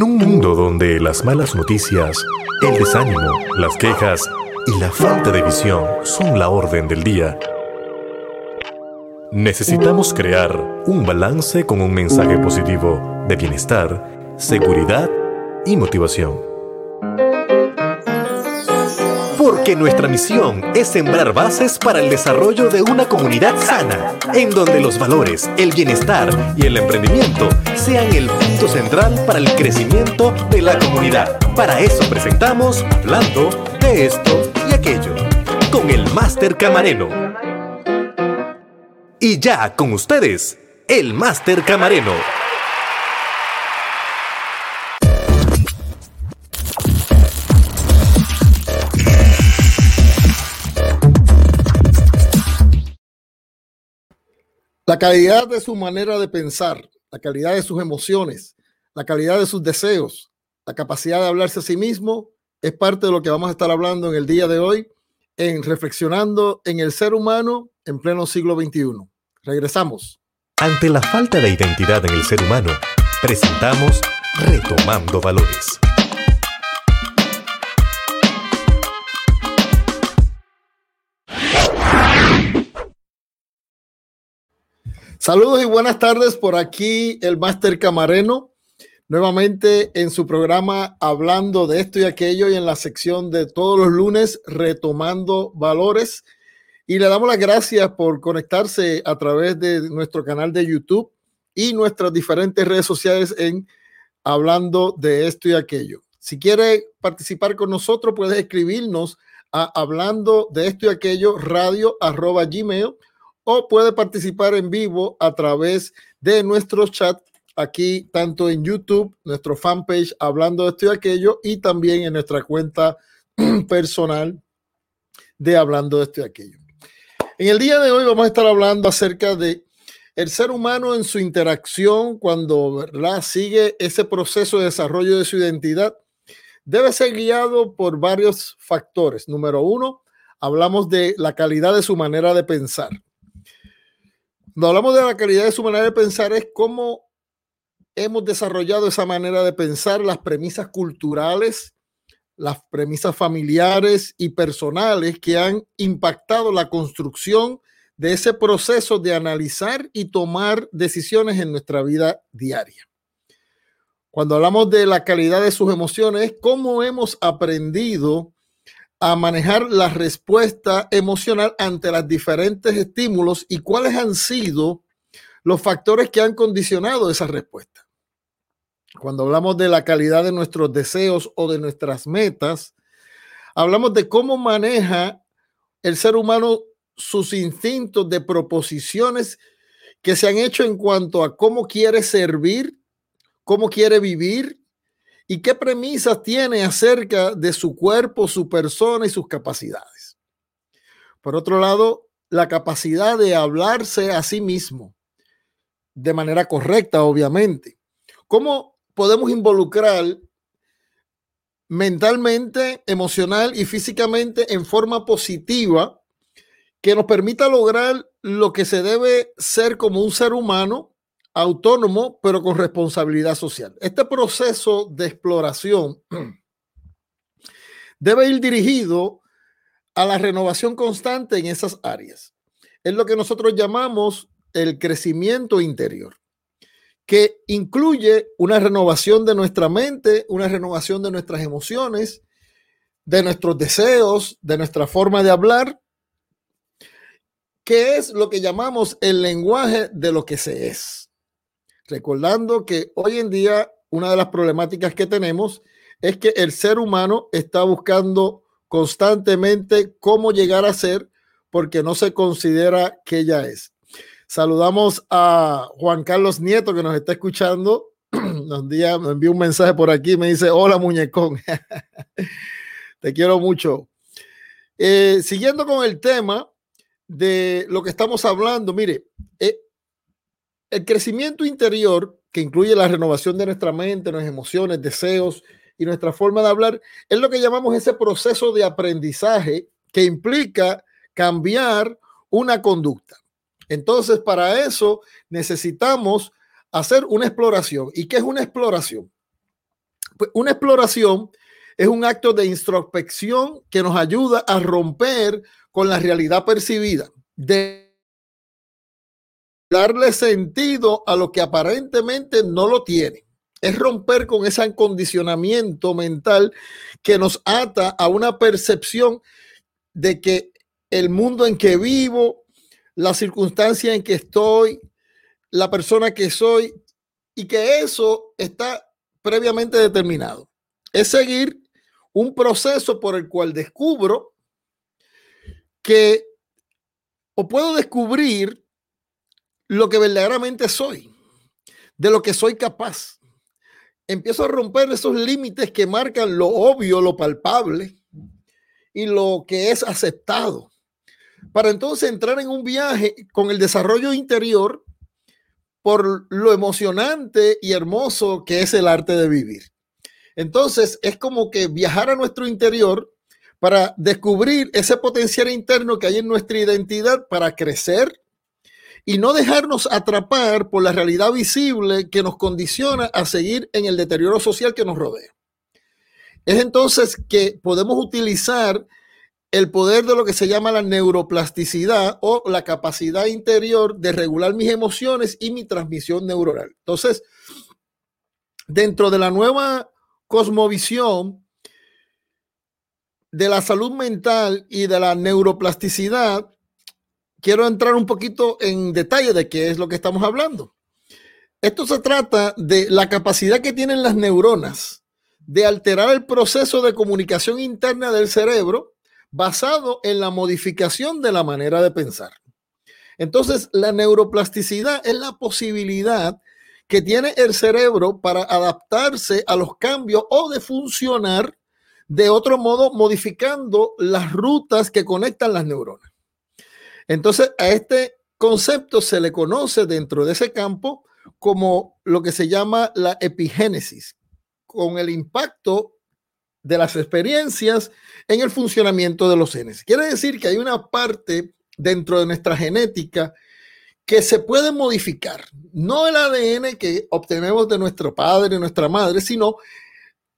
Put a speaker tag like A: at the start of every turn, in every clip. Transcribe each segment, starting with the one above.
A: En un mundo donde las malas noticias, el desánimo, las quejas y la falta de visión son la orden del día, necesitamos crear un balance con un mensaje positivo de bienestar, seguridad y motivación. Porque nuestra misión es sembrar bases para el desarrollo de una comunidad sana, en donde los valores, el bienestar y el emprendimiento sean el punto central para el crecimiento de la comunidad. Para eso presentamos Hablando de esto y aquello, con el Máster Camareno. Y ya con ustedes, el Máster Camareno.
B: La calidad de su manera de pensar, la calidad de sus emociones, la calidad de sus deseos, la capacidad de hablarse a sí mismo es parte de lo que vamos a estar hablando en el día de hoy en Reflexionando en el Ser Humano en pleno siglo XXI. Regresamos.
A: Ante la falta de identidad en el ser humano, presentamos Retomando Valores.
B: Saludos y buenas tardes por aquí el Máster Camareno, nuevamente en su programa hablando de esto y aquello y en la sección de todos los lunes retomando valores. Y le damos las gracias por conectarse a través de nuestro canal de YouTube y nuestras diferentes redes sociales en hablando de esto y aquello. Si quiere participar con nosotros, puede escribirnos a hablando de esto y aquello radio arroba gmail o puede participar en vivo a través de nuestro chat aquí, tanto en YouTube, nuestro fanpage hablando de esto y aquello, y también en nuestra cuenta personal de hablando de esto y aquello. En el día de hoy vamos a estar hablando acerca de el ser humano en su interacción cuando ¿verdad? sigue ese proceso de desarrollo de su identidad. Debe ser guiado por varios factores. Número uno, hablamos de la calidad de su manera de pensar. Cuando hablamos de la calidad de su manera de pensar es cómo hemos desarrollado esa manera de pensar, las premisas culturales, las premisas familiares y personales que han impactado la construcción de ese proceso de analizar y tomar decisiones en nuestra vida diaria. Cuando hablamos de la calidad de sus emociones, cómo hemos aprendido a manejar la respuesta emocional ante los diferentes estímulos y cuáles han sido los factores que han condicionado esa respuesta. Cuando hablamos de la calidad de nuestros deseos o de nuestras metas, hablamos de cómo maneja el ser humano sus instintos de proposiciones que se han hecho en cuanto a cómo quiere servir, cómo quiere vivir y qué premisas tiene acerca de su cuerpo, su persona y sus capacidades. Por otro lado, la capacidad de hablarse a sí mismo de manera correcta, obviamente. ¿Cómo podemos involucrar mentalmente, emocional y físicamente en forma positiva que nos permita lograr lo que se debe ser como un ser humano autónomo, pero con responsabilidad social. Este proceso de exploración debe ir dirigido a la renovación constante en esas áreas. Es lo que nosotros llamamos el crecimiento interior, que incluye una renovación de nuestra mente, una renovación de nuestras emociones, de nuestros deseos, de nuestra forma de hablar, que es lo que llamamos el lenguaje de lo que se es. Recordando que hoy en día una de las problemáticas que tenemos es que el ser humano está buscando constantemente cómo llegar a ser porque no se considera que ya es. Saludamos a Juan Carlos Nieto que nos está escuchando. Un día me envió un mensaje por aquí, me dice, hola muñecón, te quiero mucho. Eh, siguiendo con el tema de lo que estamos hablando, mire, eh, el crecimiento interior, que incluye la renovación de nuestra mente, nuestras emociones, deseos y nuestra forma de hablar, es lo que llamamos ese proceso de aprendizaje que implica cambiar una conducta. Entonces, para eso necesitamos hacer una exploración. ¿Y qué es una exploración? Pues una exploración es un acto de introspección que nos ayuda a romper con la realidad percibida, de darle sentido a lo que aparentemente no lo tiene. Es romper con ese acondicionamiento mental que nos ata a una percepción de que el mundo en que vivo, la circunstancia en que estoy, la persona que soy, y que eso está previamente determinado. Es seguir un proceso por el cual descubro que o puedo descubrir lo que verdaderamente soy, de lo que soy capaz. Empiezo a romper esos límites que marcan lo obvio, lo palpable y lo que es aceptado, para entonces entrar en un viaje con el desarrollo interior por lo emocionante y hermoso que es el arte de vivir. Entonces es como que viajar a nuestro interior para descubrir ese potencial interno que hay en nuestra identidad para crecer y no dejarnos atrapar por la realidad visible que nos condiciona a seguir en el deterioro social que nos rodea. Es entonces que podemos utilizar el poder de lo que se llama la neuroplasticidad o la capacidad interior de regular mis emociones y mi transmisión neuronal. Entonces, dentro de la nueva cosmovisión de la salud mental y de la neuroplasticidad, quiero entrar un poquito en detalle de qué es lo que estamos hablando. Esto se trata de la capacidad que tienen las neuronas de alterar el proceso de comunicación interna del cerebro basado en la modificación de la manera de pensar. Entonces, la neuroplasticidad es la posibilidad que tiene el cerebro para adaptarse a los cambios o de funcionar de otro modo, modificando las rutas que conectan las neuronas. Entonces, a este concepto se le conoce dentro de ese campo como lo que se llama la epigénesis, con el impacto de las experiencias en el funcionamiento de los genes. Quiere decir que hay una parte dentro de nuestra genética que se puede modificar, no el ADN que obtenemos de nuestro padre, nuestra madre, sino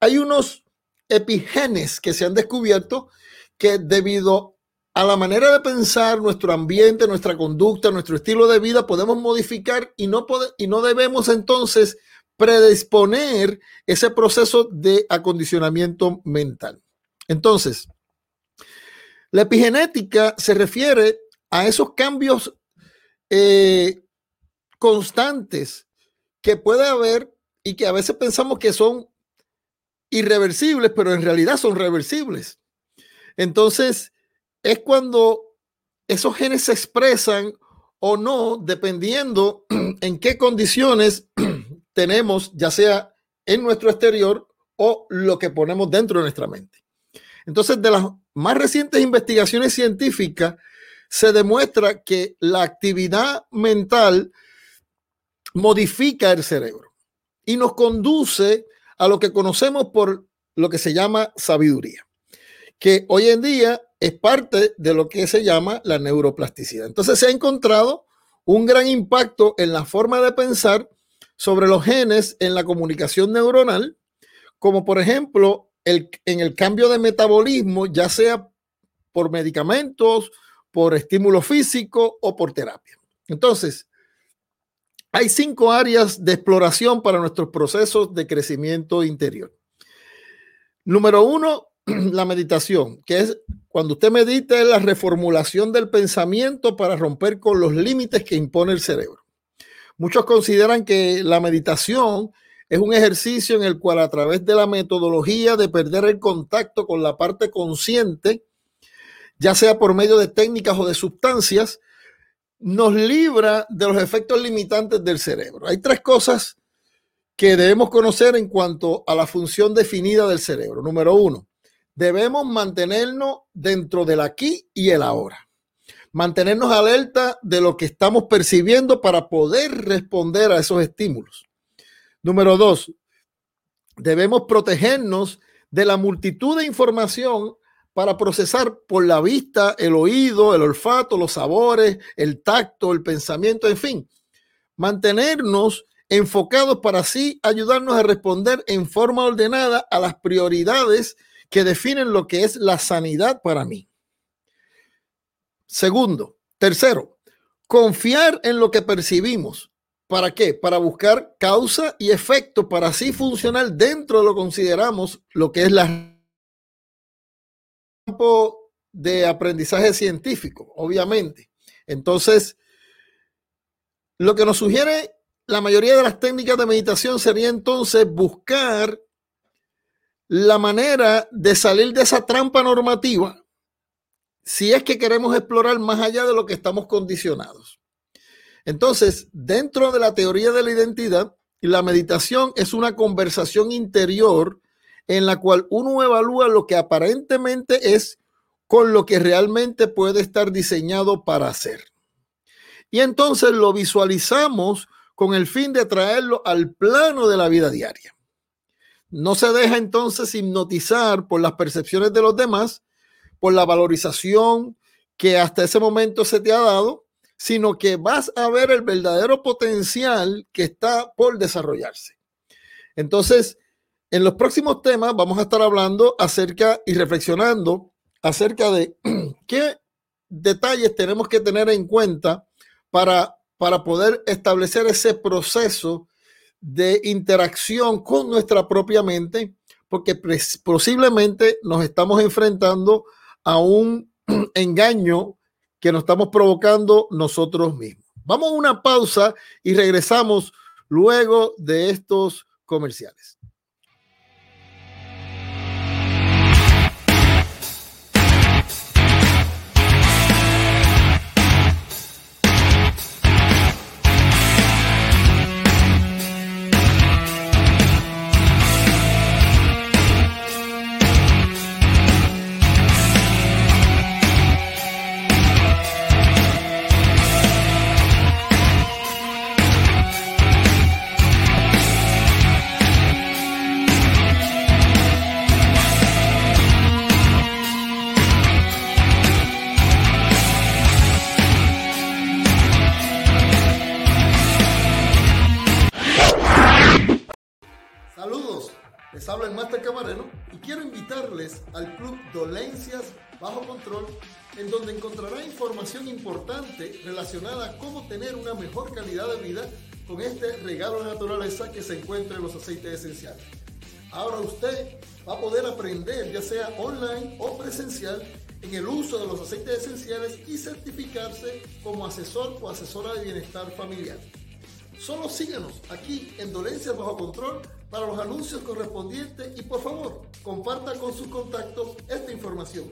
B: hay unos epigenes que se han descubierto que debido a la manera de pensar, nuestro ambiente, nuestra conducta, nuestro estilo de vida, podemos modificar y no, y no debemos entonces predisponer ese proceso de acondicionamiento mental. Entonces, la epigenética se refiere a esos cambios eh, constantes que puede haber y que a veces pensamos que son irreversibles, pero en realidad son reversibles. Entonces, es cuando esos genes se expresan o no, dependiendo en qué condiciones tenemos, ya sea en nuestro exterior o lo que ponemos dentro de nuestra mente. Entonces, de las más recientes investigaciones científicas, se demuestra que la actividad mental modifica el cerebro y nos conduce a lo que conocemos por lo que se llama sabiduría, que hoy en día es parte de lo que se llama la neuroplasticidad. Entonces se ha encontrado un gran impacto en la forma de pensar sobre los genes en la comunicación neuronal, como por ejemplo el, en el cambio de metabolismo, ya sea por medicamentos, por estímulo físico o por terapia. Entonces, hay cinco áreas de exploración para nuestros procesos de crecimiento interior. Número uno, la meditación, que es cuando usted medita es la reformulación del pensamiento para romper con los límites que impone el cerebro. Muchos consideran que la meditación es un ejercicio en el cual a través de la metodología de perder el contacto con la parte consciente, ya sea por medio de técnicas o de sustancias, nos libra de los efectos limitantes del cerebro. Hay tres cosas que debemos conocer en cuanto a la función definida del cerebro. Número uno, debemos mantenernos dentro del aquí y el ahora mantenernos alerta de lo que estamos percibiendo para poder responder a esos estímulos. Número dos, debemos protegernos de la multitud de información para procesar por la vista, el oído, el olfato, los sabores, el tacto, el pensamiento, en fin, mantenernos enfocados para así ayudarnos a responder en forma ordenada a las prioridades que definen lo que es la sanidad para mí. Segundo, tercero, confiar en lo que percibimos. ¿Para qué? Para buscar causa y efecto, para así funcionar dentro de lo que consideramos lo que es la campo de aprendizaje científico, obviamente. Entonces, lo que nos sugiere la mayoría de las técnicas de meditación sería entonces buscar la manera de salir de esa trampa normativa si es que queremos explorar más allá de lo que estamos condicionados. Entonces, dentro de la teoría de la identidad, la meditación es una conversación interior en la cual uno evalúa lo que aparentemente es con lo que realmente puede estar diseñado para hacer. Y entonces lo visualizamos con el fin de traerlo al plano de la vida diaria. No se deja entonces hipnotizar por las percepciones de los demás, por la valorización que hasta ese momento se te ha dado, sino que vas a ver el verdadero potencial que está por desarrollarse. Entonces, en los próximos temas vamos a estar hablando acerca y reflexionando acerca de qué detalles tenemos que tener en cuenta para para poder establecer ese proceso de interacción con nuestra propia mente, porque posiblemente nos estamos enfrentando a un engaño que nos estamos provocando nosotros mismos. Vamos a una pausa y regresamos luego de estos comerciales. Control, en donde encontrará información importante relacionada a cómo tener una mejor calidad de vida con este regalo de naturaleza que se encuentra en los aceites esenciales. Ahora usted va a poder aprender, ya sea online o presencial, en el uso de los aceites esenciales y certificarse como asesor o asesora de bienestar familiar. Solo síganos aquí en Dolencias Bajo Control para los anuncios correspondientes y por favor comparta con sus contactos esta información.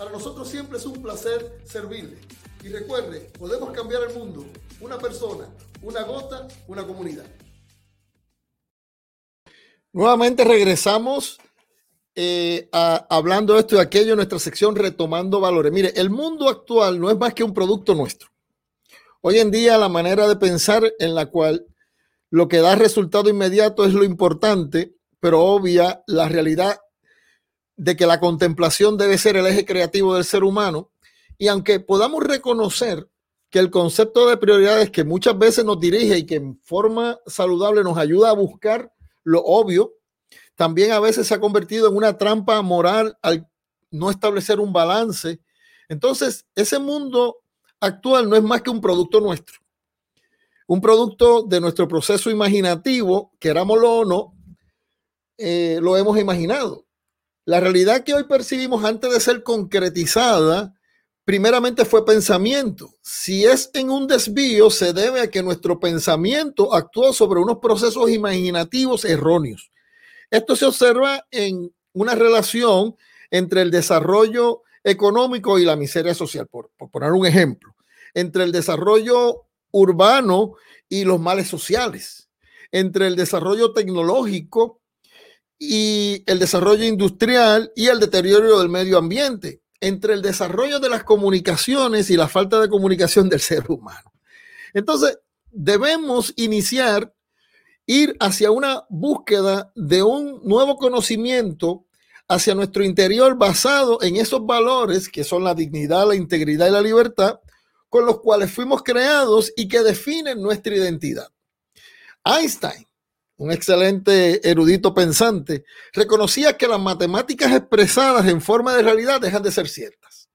B: Para nosotros siempre es un placer servirle. Y recuerde, podemos cambiar el mundo. Una persona, una gota, una comunidad. Nuevamente regresamos eh, hablando de esto y aquello en nuestra sección Retomando Valores. Mire, el mundo actual no es más que un producto nuestro. Hoy en día la manera de pensar en la cual lo que da resultado inmediato es lo importante, pero obvia la realidad de que la contemplación debe ser el eje creativo del ser humano. Y aunque podamos reconocer que el concepto de prioridades que muchas veces nos dirige y que en forma saludable nos ayuda a buscar lo obvio, también a veces se ha convertido en una trampa moral al no establecer un balance. Entonces, ese mundo actual no es más que un producto nuestro un producto de nuestro proceso imaginativo, querámoslo o no, eh, lo hemos imaginado. La realidad que hoy percibimos antes de ser concretizada, primeramente fue pensamiento. Si es en un desvío, se debe a que nuestro pensamiento actuó sobre unos procesos imaginativos erróneos. Esto se observa en una relación entre el desarrollo económico y la miseria social, por, por poner un ejemplo, entre el desarrollo urbano y los males sociales, entre el desarrollo tecnológico y el desarrollo industrial y el deterioro del medio ambiente, entre el desarrollo de las comunicaciones y la falta de comunicación del ser humano. Entonces, debemos iniciar, ir hacia una búsqueda de un nuevo conocimiento hacia nuestro interior basado en esos valores que son la dignidad, la integridad y la libertad, con los cuales fuimos creados y que definen nuestra identidad. Einstein, un excelente erudito pensante, reconocía que las matemáticas expresadas en forma de realidad dejan de ser ciertas.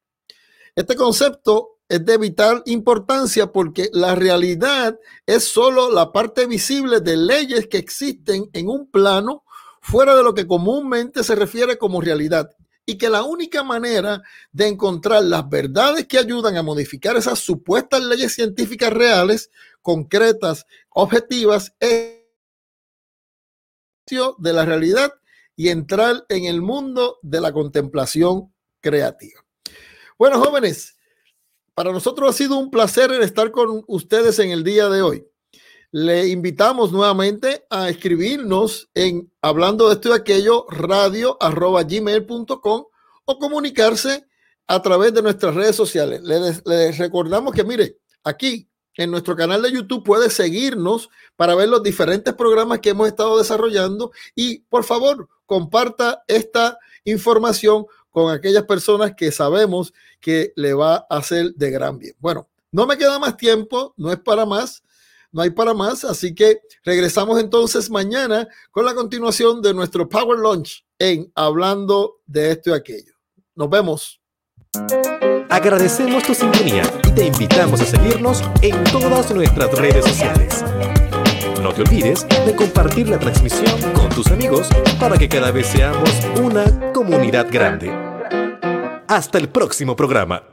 B: Este concepto es de vital importancia porque la realidad es solo la parte visible de leyes que existen en un plano fuera de lo que comúnmente se refiere como realidad y que la única manera de encontrar las verdades que ayudan a modificar esas supuestas leyes científicas reales, concretas, objetivas, es de la realidad y entrar en el mundo de la contemplación creativa. Bueno, jóvenes, para nosotros ha sido un placer estar con ustedes en el día de hoy. Le invitamos nuevamente a escribirnos en hablando de esto y aquello radio arroba gmail.com o comunicarse a través de nuestras redes sociales. Les, recordamos que, mire, aquí en nuestro canal de YouTube puede seguirnos para ver los diferentes programas que hemos estado desarrollando y por favor comparta esta información con aquellas personas que sabemos que le va a hacer de gran bien. Bueno, no me queda más tiempo, no es para más, no hay para más, así que regresamos entonces mañana con la continuación de nuestro Power Lunch en Hablando de esto y aquello. Nos vemos.
A: Agradecemos tu sintonía y te invitamos a seguirnos en todas nuestras redes sociales. No te olvides de compartir la transmisión con tus amigos para que cada vez seamos una comunidad grande. Hasta el próximo programa.